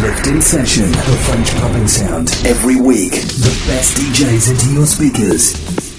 Uplifting Session, the French pumping sound. Every week, the best DJs into your speakers.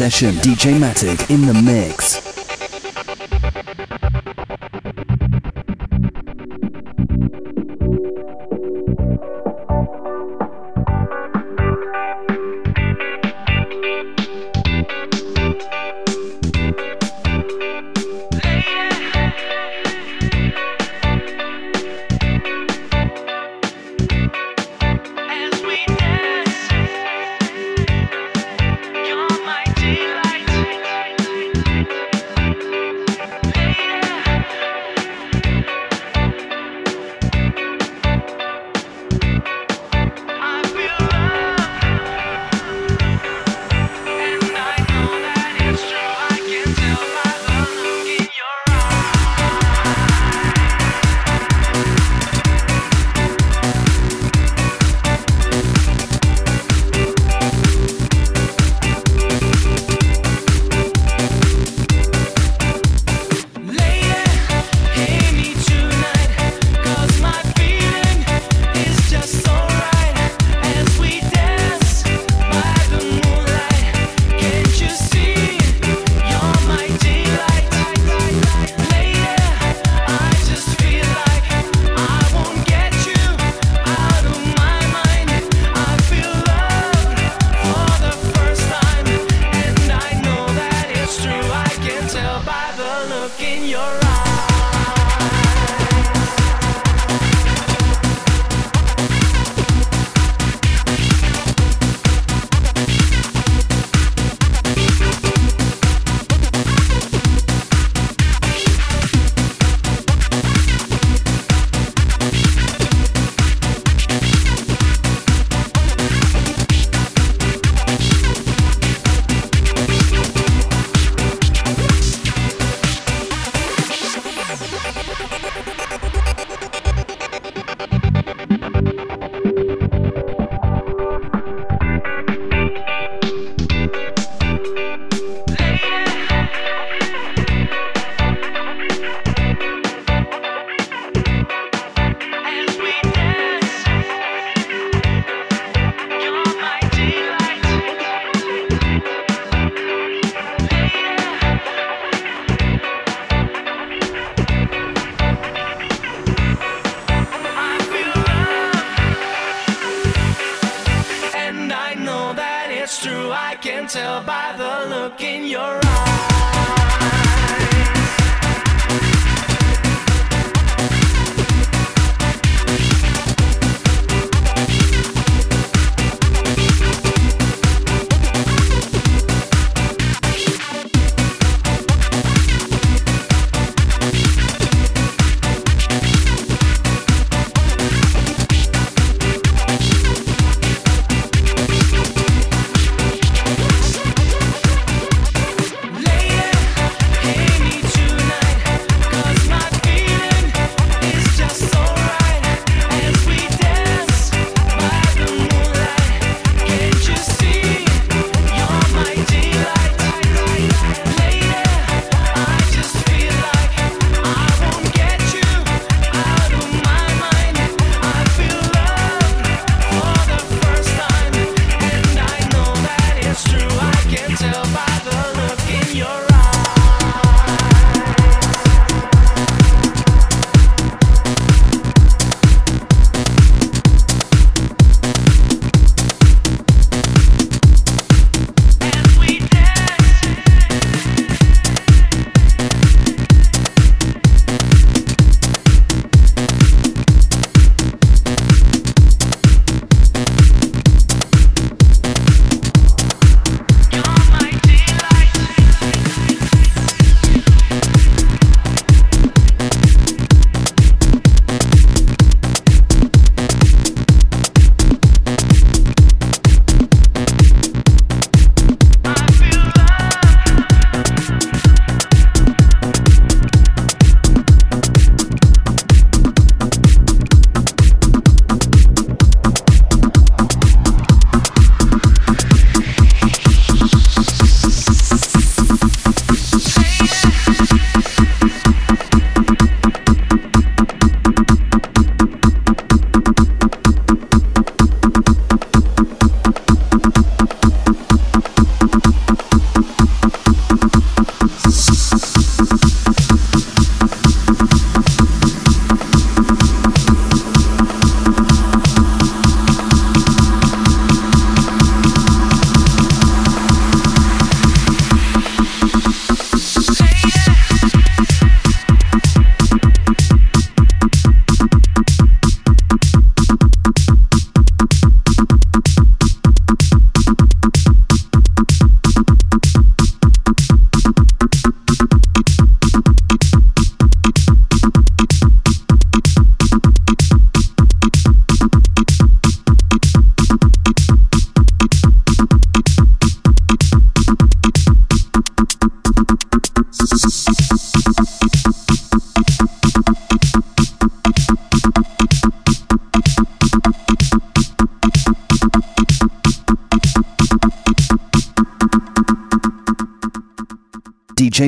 Session. DJ Matic in the mix.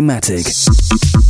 Matic.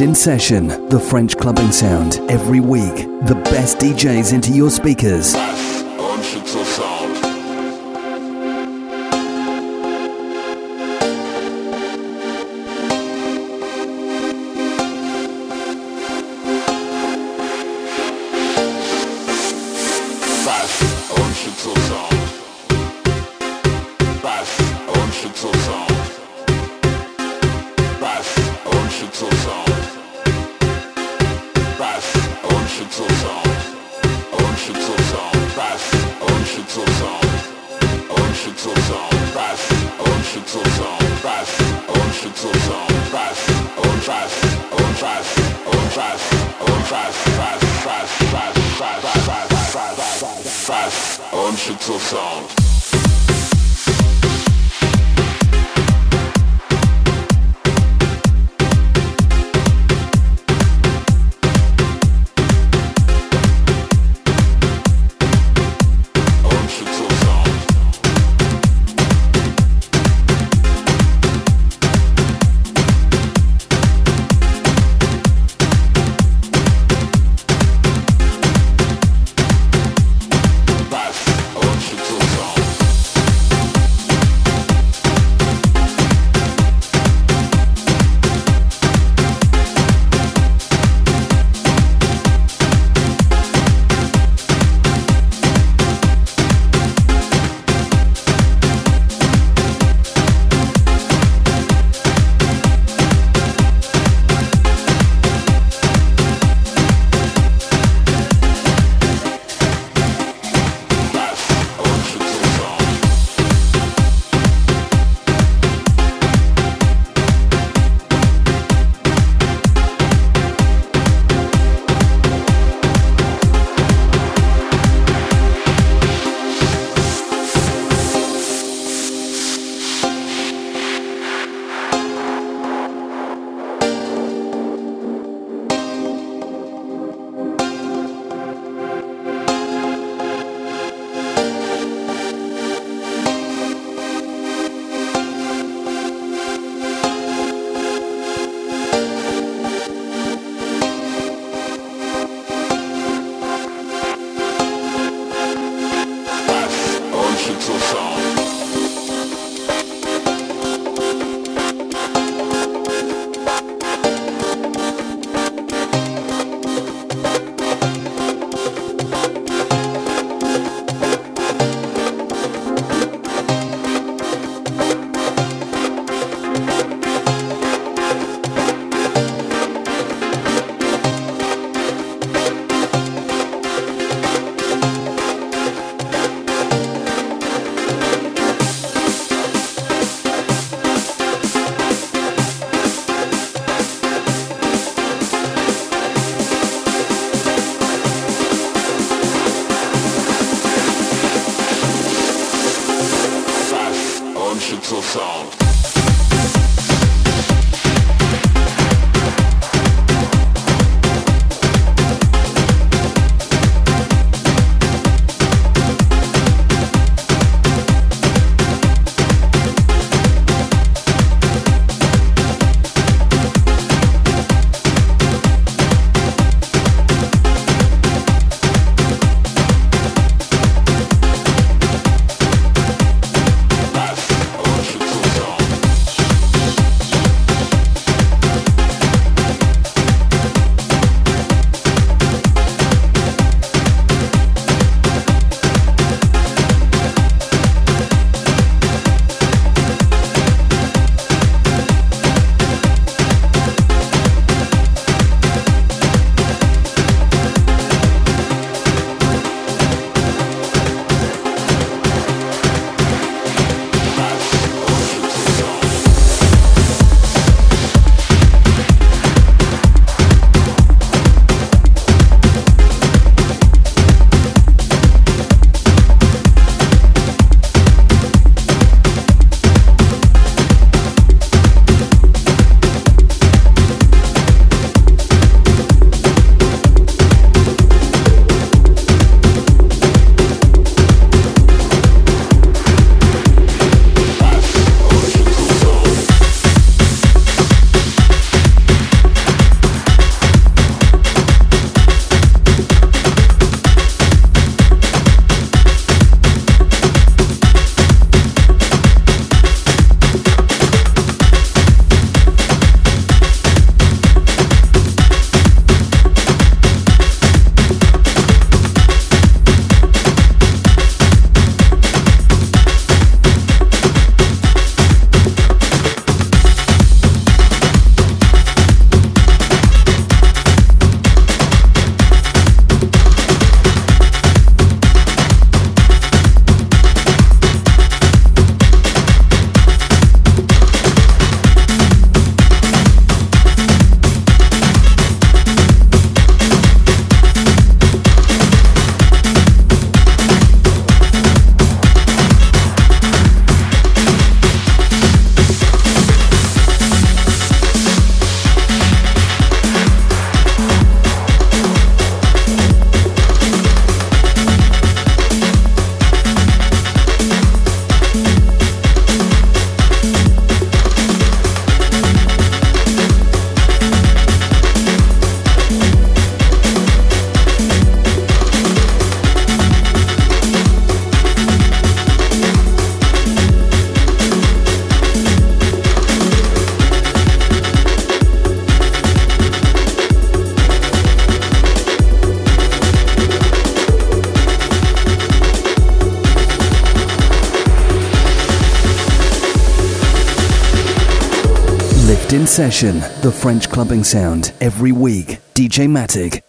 In Session, the French clubbing sound, every week. The best DJs into your speakers. Anschützer Sound. Session, the French clubbing sound, every week. DJ Matic.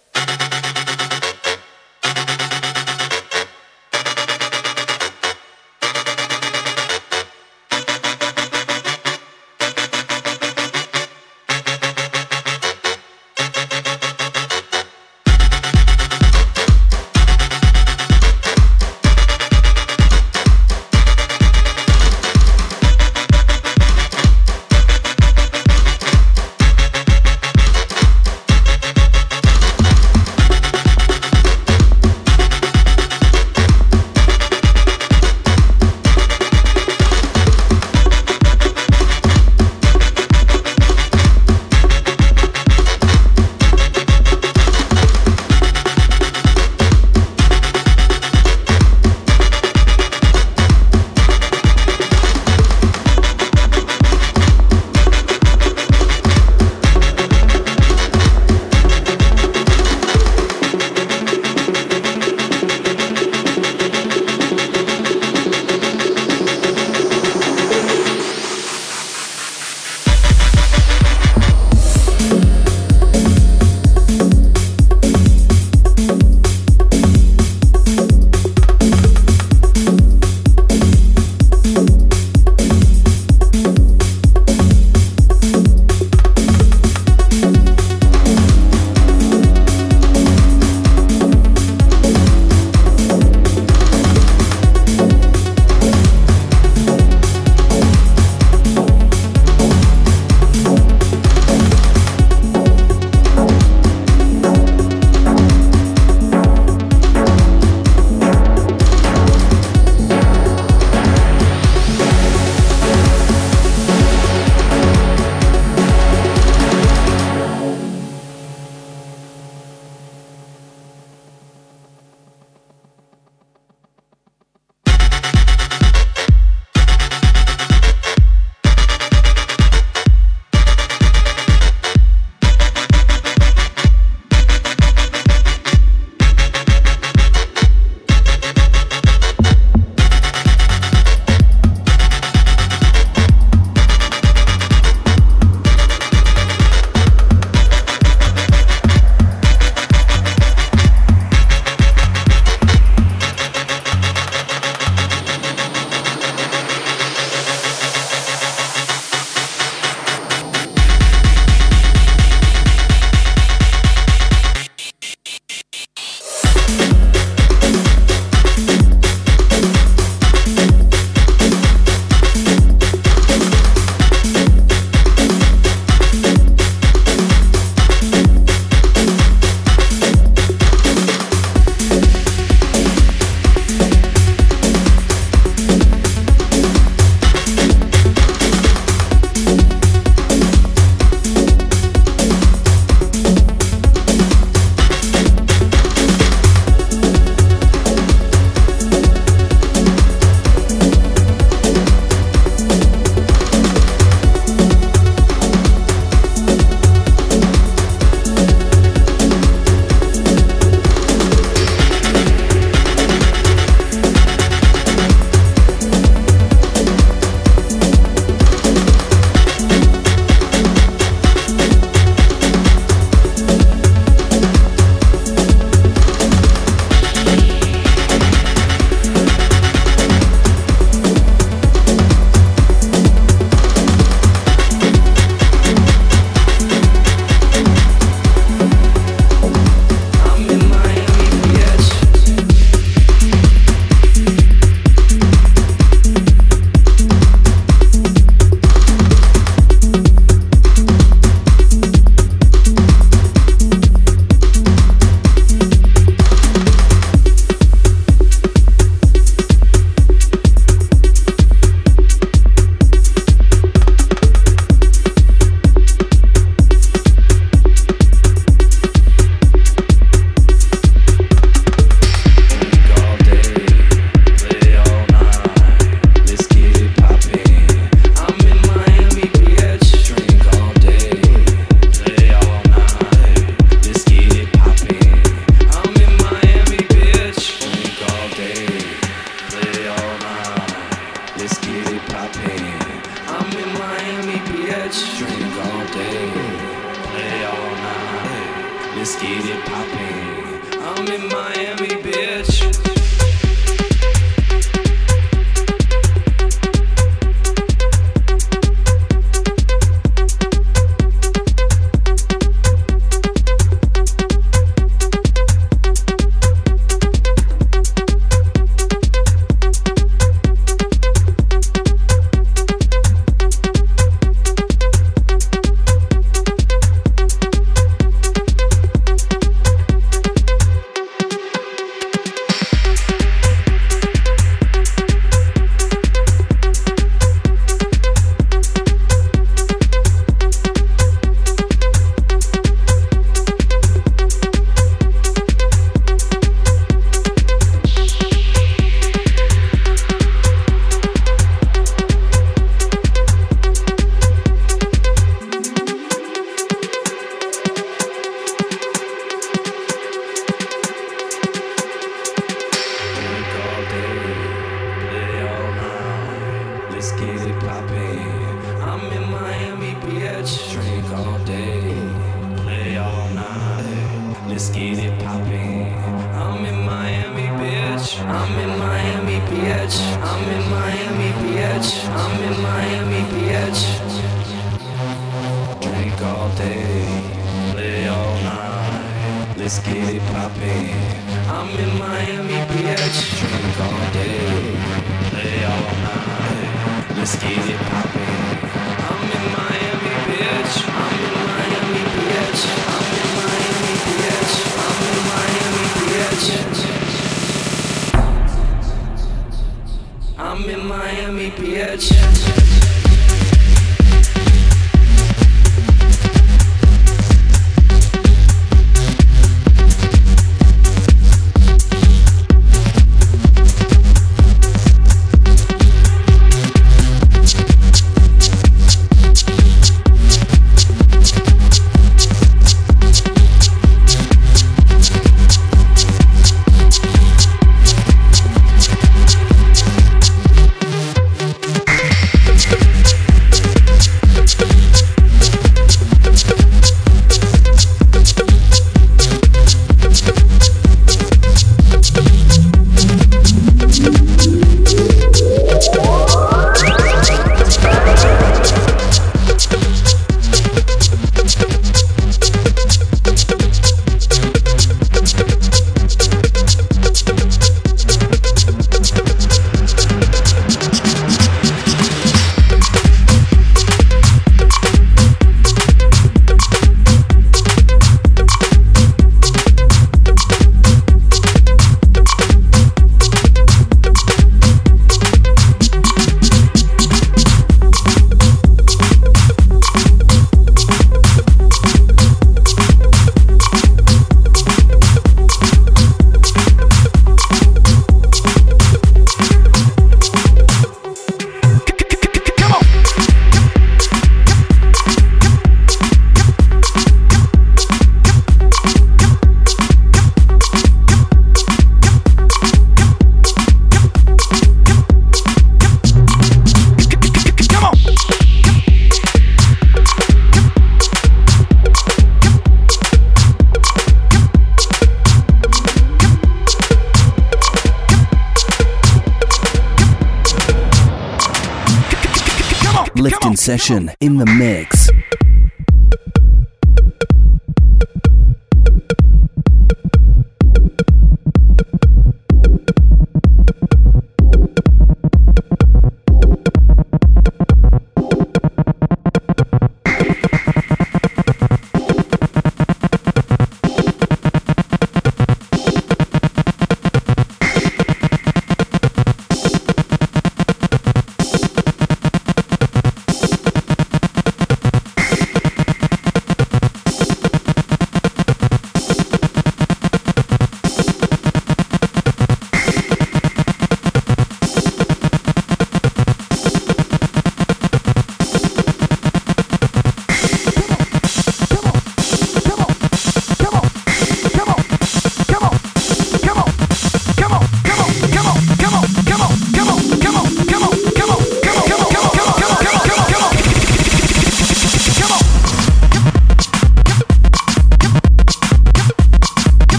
Session in the mix.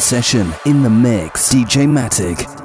Session in the mix. DJ Matic.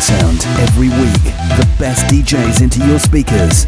Sound, every week. The best DJs into your speakers.